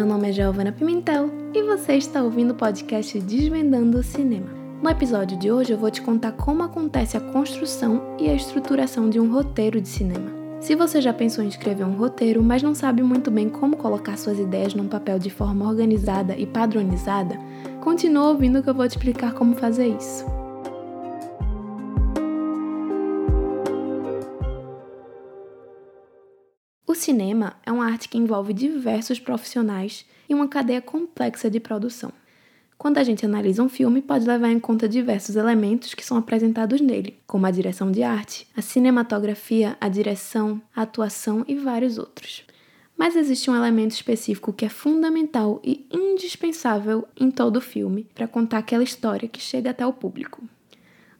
Meu nome é Giovana Pimentel e você está ouvindo o podcast Desvendando o Cinema. No episódio de hoje eu vou te contar como acontece a construção e a estruturação de um roteiro de cinema. Se você já pensou em escrever um roteiro, mas não sabe muito bem como colocar suas ideias num papel de forma organizada e padronizada, continua ouvindo que eu vou te explicar como fazer isso. O cinema é uma arte que envolve diversos profissionais e uma cadeia complexa de produção. Quando a gente analisa um filme, pode levar em conta diversos elementos que são apresentados nele, como a direção de arte, a cinematografia, a direção, a atuação e vários outros. Mas existe um elemento específico que é fundamental e indispensável em todo filme para contar aquela história que chega até o público.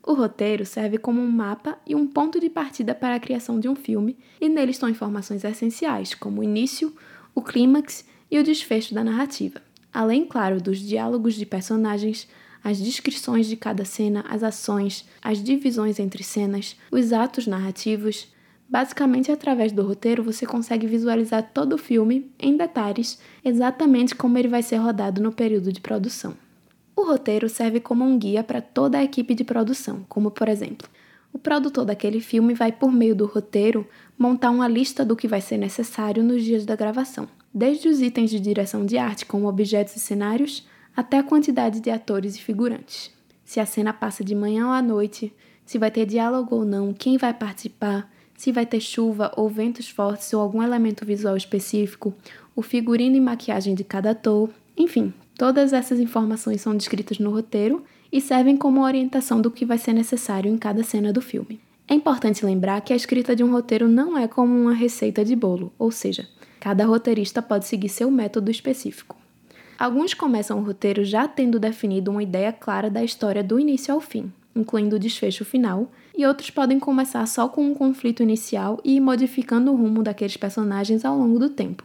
O roteiro serve como um mapa e um ponto de partida para a criação de um filme, e nele estão informações essenciais, como o início, o clímax e o desfecho da narrativa. Além, claro, dos diálogos de personagens, as descrições de cada cena, as ações, as divisões entre cenas, os atos narrativos. Basicamente, através do roteiro, você consegue visualizar todo o filme em detalhes, exatamente como ele vai ser rodado no período de produção. O roteiro serve como um guia para toda a equipe de produção, como por exemplo, o produtor daquele filme vai, por meio do roteiro, montar uma lista do que vai ser necessário nos dias da gravação, desde os itens de direção de arte, como objetos e cenários, até a quantidade de atores e figurantes. Se a cena passa de manhã ou à noite, se vai ter diálogo ou não, quem vai participar, se vai ter chuva ou ventos fortes ou algum elemento visual específico, o figurino e maquiagem de cada ator, enfim, Todas essas informações são descritas no roteiro e servem como orientação do que vai ser necessário em cada cena do filme. É importante lembrar que a escrita de um roteiro não é como uma receita de bolo, ou seja, cada roteirista pode seguir seu método específico. Alguns começam o roteiro já tendo definido uma ideia clara da história do início ao fim, incluindo o desfecho final, e outros podem começar só com um conflito inicial e ir modificando o rumo daqueles personagens ao longo do tempo.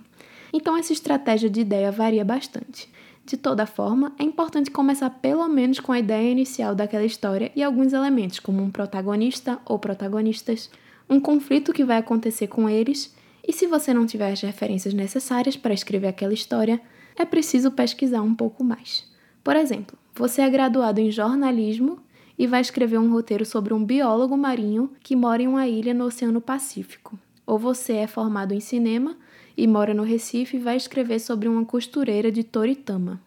Então, essa estratégia de ideia varia bastante. De toda forma, é importante começar pelo menos com a ideia inicial daquela história e alguns elementos, como um protagonista ou protagonistas, um conflito que vai acontecer com eles, e se você não tiver as referências necessárias para escrever aquela história, é preciso pesquisar um pouco mais. Por exemplo, você é graduado em jornalismo e vai escrever um roteiro sobre um biólogo marinho que mora em uma ilha no Oceano Pacífico. Ou você é formado em cinema e mora no Recife, vai escrever sobre uma costureira de Toritama.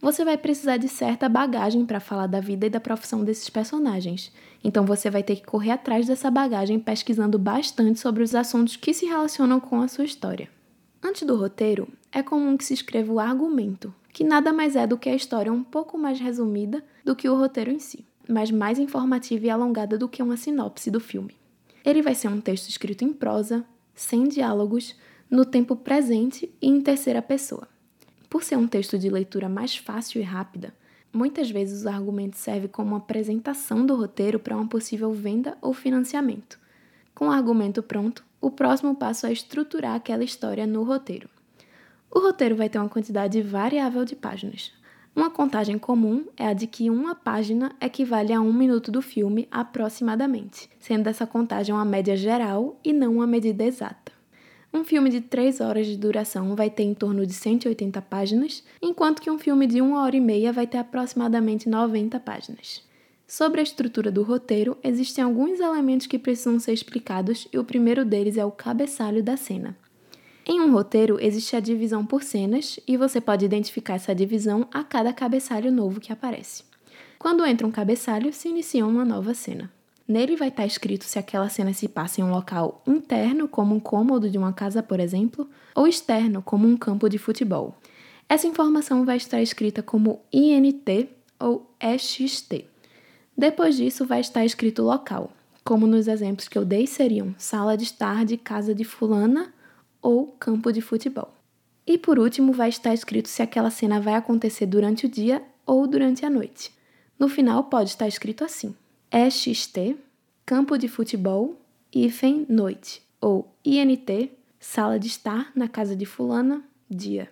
Você vai precisar de certa bagagem para falar da vida e da profissão desses personagens. Então você vai ter que correr atrás dessa bagagem pesquisando bastante sobre os assuntos que se relacionam com a sua história. Antes do roteiro, é comum que se escreva o argumento, que nada mais é do que a história um pouco mais resumida do que o roteiro em si, mas mais informativa e alongada do que uma sinopse do filme. Ele vai ser um texto escrito em prosa, sem diálogos, no tempo presente e em terceira pessoa. Por ser um texto de leitura mais fácil e rápida, muitas vezes o argumento serve como uma apresentação do roteiro para uma possível venda ou financiamento. Com o argumento pronto, o próximo passo é estruturar aquela história no roteiro. O roteiro vai ter uma quantidade variável de páginas. Uma contagem comum é a de que uma página equivale a um minuto do filme aproximadamente, sendo essa contagem uma média geral e não uma medida exata. Um filme de 3 horas de duração vai ter em torno de 180 páginas, enquanto que um filme de 1 hora e meia vai ter aproximadamente 90 páginas. Sobre a estrutura do roteiro, existem alguns elementos que precisam ser explicados e o primeiro deles é o cabeçalho da cena. Em um roteiro, existe a divisão por cenas e você pode identificar essa divisão a cada cabeçalho novo que aparece. Quando entra um cabeçalho, se inicia uma nova cena. Nele vai estar escrito se aquela cena se passa em um local interno, como um cômodo de uma casa, por exemplo, ou externo, como um campo de futebol. Essa informação vai estar escrita como INT ou EXT. Depois disso, vai estar escrito local, como nos exemplos que eu dei seriam sala de estar de casa de fulana ou campo de futebol. E por último, vai estar escrito se aquela cena vai acontecer durante o dia ou durante a noite. No final, pode estar escrito assim: EXT, campo de futebol, hífen noite, ou INT, sala de estar na casa de fulana, dia.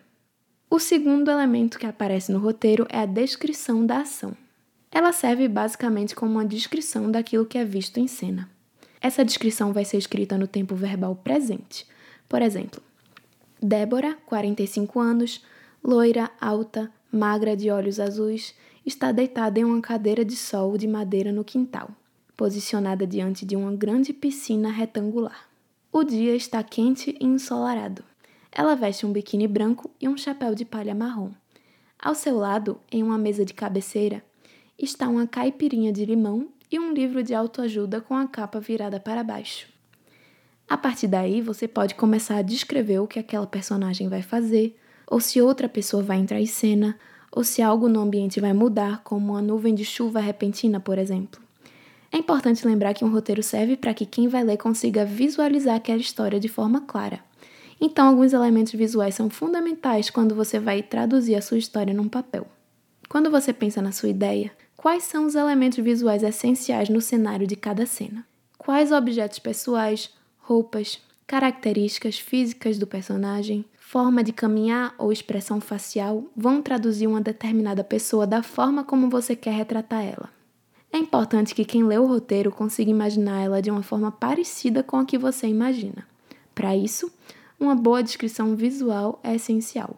O segundo elemento que aparece no roteiro é a descrição da ação. Ela serve basicamente como uma descrição daquilo que é visto em cena. Essa descrição vai ser escrita no tempo verbal presente. Por exemplo, Débora, 45 anos, Loira, alta, magra, de olhos azuis, está deitada em uma cadeira de sol de madeira no quintal, posicionada diante de uma grande piscina retangular. O dia está quente e ensolarado. Ela veste um biquíni branco e um chapéu de palha marrom. Ao seu lado, em uma mesa de cabeceira, está uma caipirinha de limão e um livro de autoajuda com a capa virada para baixo. A partir daí, você pode começar a descrever o que aquela personagem vai fazer, ou se outra pessoa vai entrar em cena, ou se algo no ambiente vai mudar, como uma nuvem de chuva repentina, por exemplo. É importante lembrar que um roteiro serve para que quem vai ler consiga visualizar aquela história de forma clara. Então, alguns elementos visuais são fundamentais quando você vai traduzir a sua história num papel. Quando você pensa na sua ideia, quais são os elementos visuais essenciais no cenário de cada cena? Quais objetos pessoais, roupas, características físicas do personagem, forma de caminhar ou expressão facial vão traduzir uma determinada pessoa da forma como você quer retratar ela. É importante que quem lê o roteiro consiga imaginar ela de uma forma parecida com a que você imagina. Para isso, uma boa descrição visual é essencial.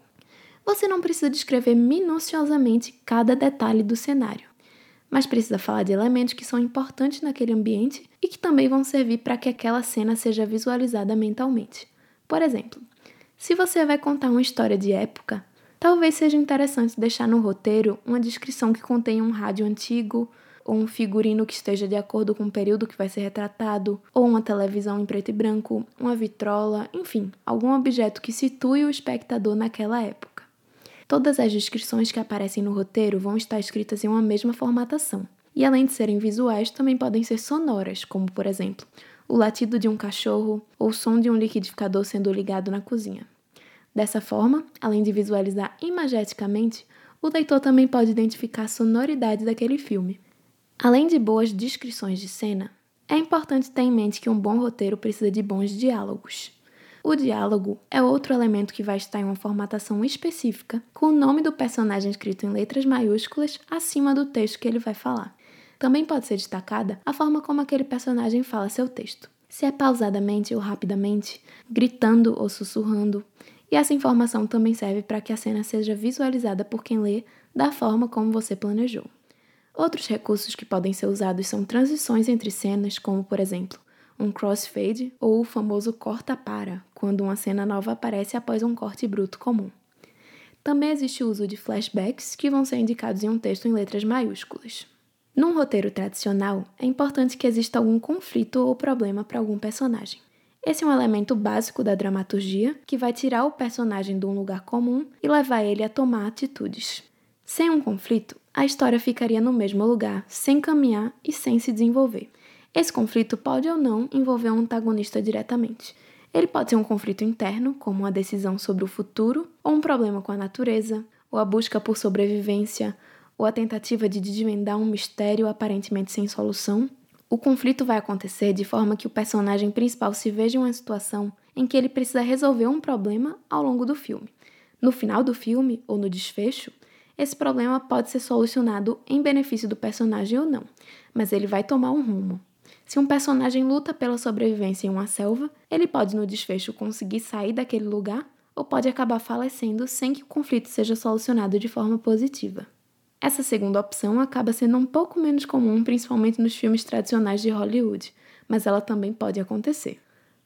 Você não precisa descrever minuciosamente cada detalhe do cenário, mas precisa falar de elementos que são importantes naquele ambiente e que também vão servir para que aquela cena seja visualizada mentalmente. Por exemplo, se você vai contar uma história de época, talvez seja interessante deixar no roteiro uma descrição que contenha um rádio antigo, ou um figurino que esteja de acordo com o período que vai ser retratado, ou uma televisão em preto e branco, uma vitrola, enfim, algum objeto que situe o espectador naquela época. Todas as descrições que aparecem no roteiro vão estar escritas em uma mesma formatação, e além de serem visuais, também podem ser sonoras, como por exemplo, o latido de um cachorro ou o som de um liquidificador sendo ligado na cozinha. Dessa forma, além de visualizar imageticamente, o leitor também pode identificar a sonoridade daquele filme. Além de boas descrições de cena, é importante ter em mente que um bom roteiro precisa de bons diálogos. O diálogo é outro elemento que vai estar em uma formatação específica, com o nome do personagem escrito em letras maiúsculas acima do texto que ele vai falar. Também pode ser destacada a forma como aquele personagem fala seu texto. Se é pausadamente ou rapidamente, gritando ou sussurrando, e essa informação também serve para que a cena seja visualizada por quem lê da forma como você planejou. Outros recursos que podem ser usados são transições entre cenas, como por exemplo, um crossfade ou o famoso corta-para, quando uma cena nova aparece após um corte bruto comum. Também existe o uso de flashbacks, que vão ser indicados em um texto em letras maiúsculas. Num roteiro tradicional, é importante que exista algum conflito ou problema para algum personagem. Esse é um elemento básico da dramaturgia que vai tirar o personagem de um lugar comum e levar ele a tomar atitudes. Sem um conflito, a história ficaria no mesmo lugar, sem caminhar e sem se desenvolver. Esse conflito pode ou não envolver um antagonista diretamente. Ele pode ser um conflito interno, como uma decisão sobre o futuro, ou um problema com a natureza, ou a busca por sobrevivência, ou a tentativa de desvendar um mistério aparentemente sem solução, o conflito vai acontecer de forma que o personagem principal se veja em uma situação em que ele precisa resolver um problema ao longo do filme. No final do filme, ou no desfecho, esse problema pode ser solucionado em benefício do personagem ou não, mas ele vai tomar um rumo. Se um personagem luta pela sobrevivência em uma selva, ele pode no desfecho conseguir sair daquele lugar ou pode acabar falecendo sem que o conflito seja solucionado de forma positiva. Essa segunda opção acaba sendo um pouco menos comum, principalmente nos filmes tradicionais de Hollywood, mas ela também pode acontecer.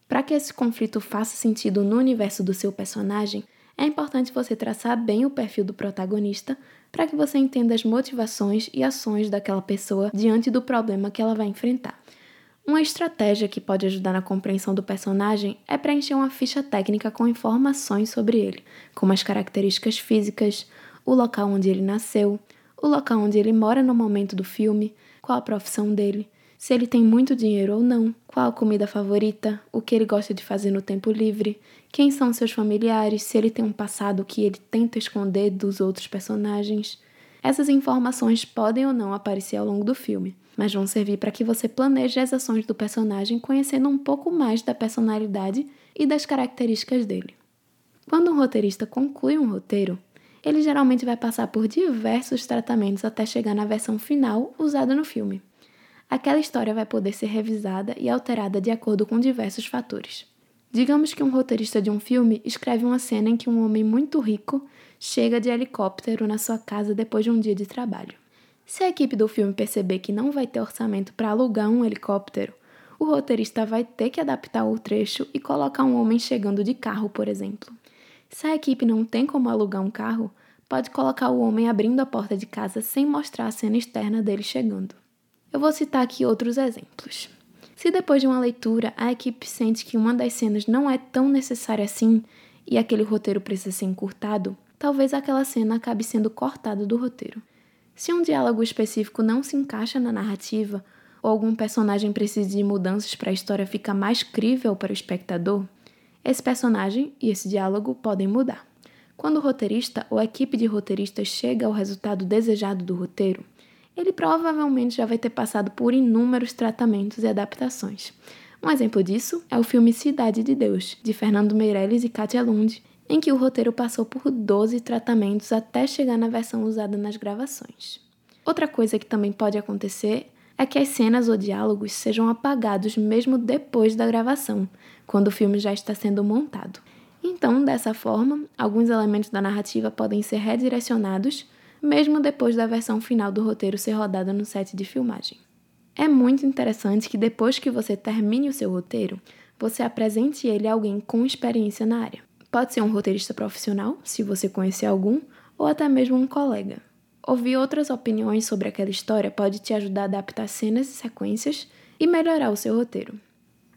Para que esse conflito faça sentido no universo do seu personagem, é importante você traçar bem o perfil do protagonista para que você entenda as motivações e ações daquela pessoa diante do problema que ela vai enfrentar. Uma estratégia que pode ajudar na compreensão do personagem é preencher uma ficha técnica com informações sobre ele, como as características físicas, o local onde ele nasceu, o local onde ele mora no momento do filme, qual a profissão dele, se ele tem muito dinheiro ou não, qual a comida favorita, o que ele gosta de fazer no tempo livre, quem são seus familiares, se ele tem um passado que ele tenta esconder dos outros personagens. Essas informações podem ou não aparecer ao longo do filme, mas vão servir para que você planeje as ações do personagem conhecendo um pouco mais da personalidade e das características dele. Quando um roteirista conclui um roteiro, ele geralmente vai passar por diversos tratamentos até chegar na versão final usada no filme. Aquela história vai poder ser revisada e alterada de acordo com diversos fatores. Digamos que um roteirista de um filme escreve uma cena em que um homem muito rico chega de helicóptero na sua casa depois de um dia de trabalho. Se a equipe do filme perceber que não vai ter orçamento para alugar um helicóptero, o roteirista vai ter que adaptar o trecho e colocar um homem chegando de carro, por exemplo. Se a equipe não tem como alugar um carro, pode colocar o homem abrindo a porta de casa sem mostrar a cena externa dele chegando. Eu vou citar aqui outros exemplos. Se depois de uma leitura a equipe sente que uma das cenas não é tão necessária assim e aquele roteiro precisa ser encurtado, talvez aquela cena acabe sendo cortada do roteiro. Se um diálogo específico não se encaixa na narrativa, ou algum personagem precisa de mudanças para a história ficar mais crível para o espectador, esse personagem e esse diálogo podem mudar. Quando o roteirista ou a equipe de roteiristas chega ao resultado desejado do roteiro, ele provavelmente já vai ter passado por inúmeros tratamentos e adaptações. Um exemplo disso é o filme Cidade de Deus, de Fernando Meirelles e Katia Lund, em que o roteiro passou por 12 tratamentos até chegar na versão usada nas gravações. Outra coisa que também pode acontecer é que as cenas ou diálogos sejam apagados mesmo depois da gravação, quando o filme já está sendo montado. Então, dessa forma, alguns elementos da narrativa podem ser redirecionados mesmo depois da versão final do roteiro ser rodada no set de filmagem. É muito interessante que depois que você termine o seu roteiro, você apresente ele a alguém com experiência na área. Pode ser um roteirista profissional, se você conhecer algum, ou até mesmo um colega. Ouvir outras opiniões sobre aquela história pode te ajudar a adaptar cenas e sequências e melhorar o seu roteiro.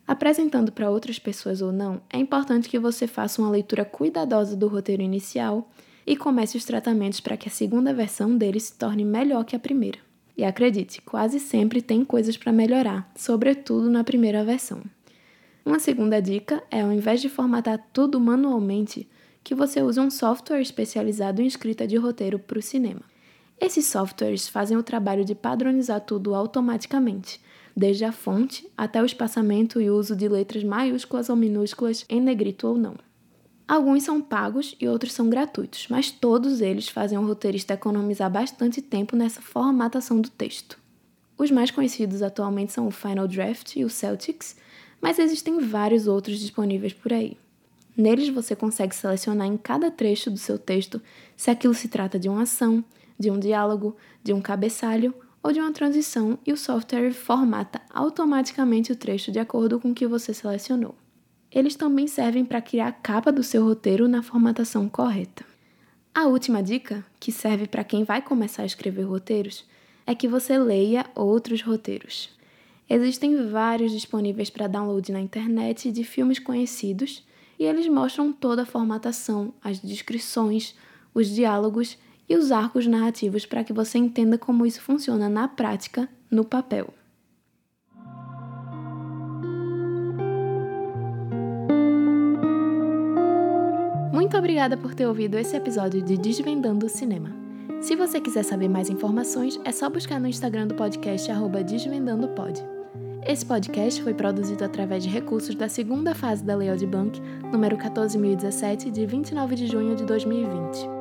Apresentando para outras pessoas ou não, é importante que você faça uma leitura cuidadosa do roteiro inicial e comece os tratamentos para que a segunda versão dele se torne melhor que a primeira. E acredite, quase sempre tem coisas para melhorar, sobretudo na primeira versão. Uma segunda dica é, ao invés de formatar tudo manualmente, que você use um software especializado em escrita de roteiro para o cinema. Esses softwares fazem o trabalho de padronizar tudo automaticamente, desde a fonte até o espaçamento e uso de letras maiúsculas ou minúsculas em negrito ou não. Alguns são pagos e outros são gratuitos, mas todos eles fazem o roteirista economizar bastante tempo nessa formatação do texto. Os mais conhecidos atualmente são o Final Draft e o Celtics, mas existem vários outros disponíveis por aí. Neles você consegue selecionar em cada trecho do seu texto se aquilo se trata de uma ação, de um diálogo, de um cabeçalho ou de uma transição e o software formata automaticamente o trecho de acordo com o que você selecionou eles também servem para criar a capa do seu roteiro na formatação correta. A última dica, que serve para quem vai começar a escrever roteiros, é que você leia outros roteiros. Existem vários disponíveis para download na internet de filmes conhecidos e eles mostram toda a formatação, as descrições, os diálogos e os arcos narrativos para que você entenda como isso funciona na prática, no papel. Muito obrigada por ter ouvido esse episódio de Desvendando o Cinema. Se você quiser saber mais informações, é só buscar no Instagram do podcast desvendandopod. Esse podcast foi produzido através de recursos da segunda fase da Lei Bank, número 14.017, de 29 de junho de 2020.